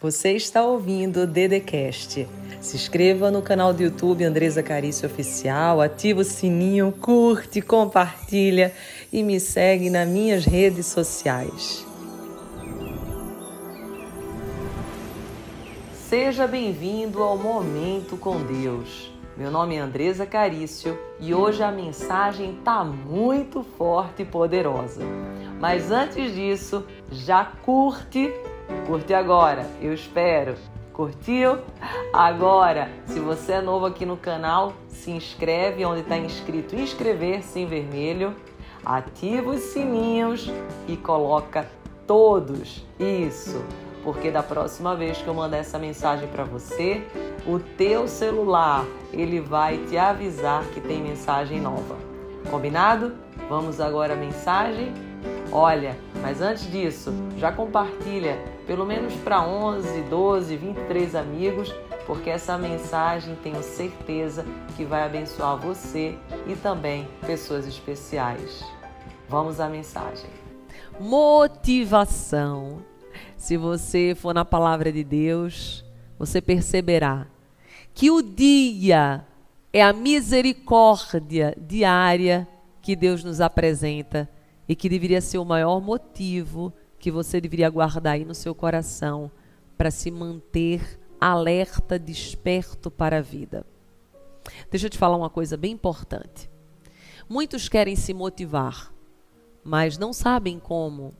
Você está ouvindo o Dedecast. Se inscreva no canal do YouTube Andresa Carício Oficial, ativa o sininho, curte, compartilha e me segue nas minhas redes sociais. Seja bem-vindo ao Momento com Deus. Meu nome é Andresa Carício e hoje a mensagem está muito forte e poderosa. Mas antes disso, já curte, curte agora, eu espero. Curtiu? Agora, se você é novo aqui no canal, se inscreve onde está inscrito inscrever-se em vermelho, ativa os sininhos e coloca todos. Isso porque da próxima vez que eu mandar essa mensagem para você, o teu celular ele vai te avisar que tem mensagem nova. Combinado? Vamos agora à mensagem? Olha, mas antes disso, já compartilha pelo menos para 11, 12, 23 amigos, porque essa mensagem tenho certeza que vai abençoar você e também pessoas especiais. Vamos à mensagem. Motivação se você for na palavra de Deus, você perceberá que o dia é a misericórdia diária que Deus nos apresenta e que deveria ser o maior motivo que você deveria guardar aí no seu coração para se manter alerta, desperto para a vida. Deixa eu te falar uma coisa bem importante. Muitos querem se motivar, mas não sabem como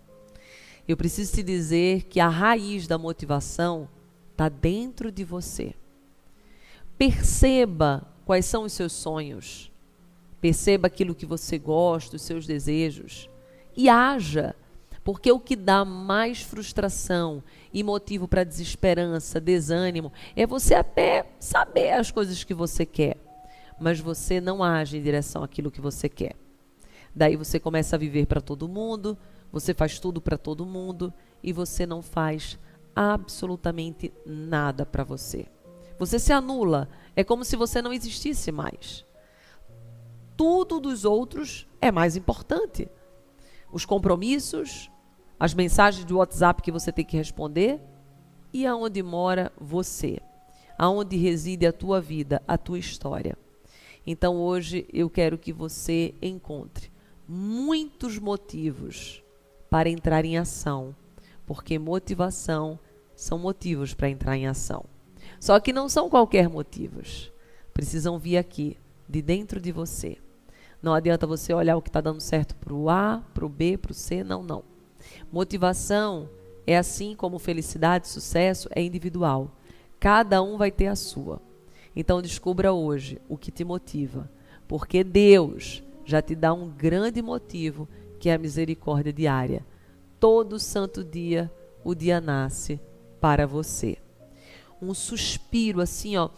eu preciso te dizer que a raiz da motivação está dentro de você. Perceba quais são os seus sonhos. Perceba aquilo que você gosta, os seus desejos. E haja, porque o que dá mais frustração e motivo para desesperança, desânimo, é você até saber as coisas que você quer, mas você não age em direção àquilo que você quer. Daí você começa a viver para todo mundo, você faz tudo para todo mundo e você não faz absolutamente nada para você. Você se anula, é como se você não existisse mais. Tudo dos outros é mais importante. Os compromissos, as mensagens do WhatsApp que você tem que responder e aonde mora você, aonde reside a tua vida, a tua história. Então hoje eu quero que você encontre muitos motivos para entrar em ação, porque motivação são motivos para entrar em ação. Só que não são qualquer motivos. Precisam vir aqui, de dentro de você. Não adianta você olhar o que está dando certo para o A, para o B, para o C, não, não. Motivação é assim como felicidade, sucesso é individual. Cada um vai ter a sua. Então descubra hoje o que te motiva, porque Deus já te dá um grande motivo que é a misericórdia diária. Todo santo dia o dia nasce para você. Um suspiro assim, ó,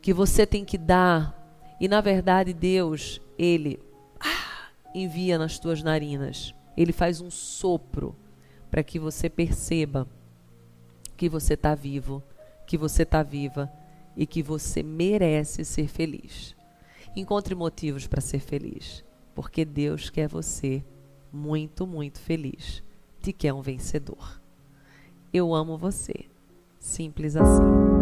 que você tem que dar. E na verdade, Deus, ele ah, envia nas tuas narinas. Ele faz um sopro para que você perceba que você está vivo, que você está viva e que você merece ser feliz. Encontre motivos para ser feliz porque Deus quer você muito, muito feliz, te quer um vencedor. Eu amo você. Simples assim.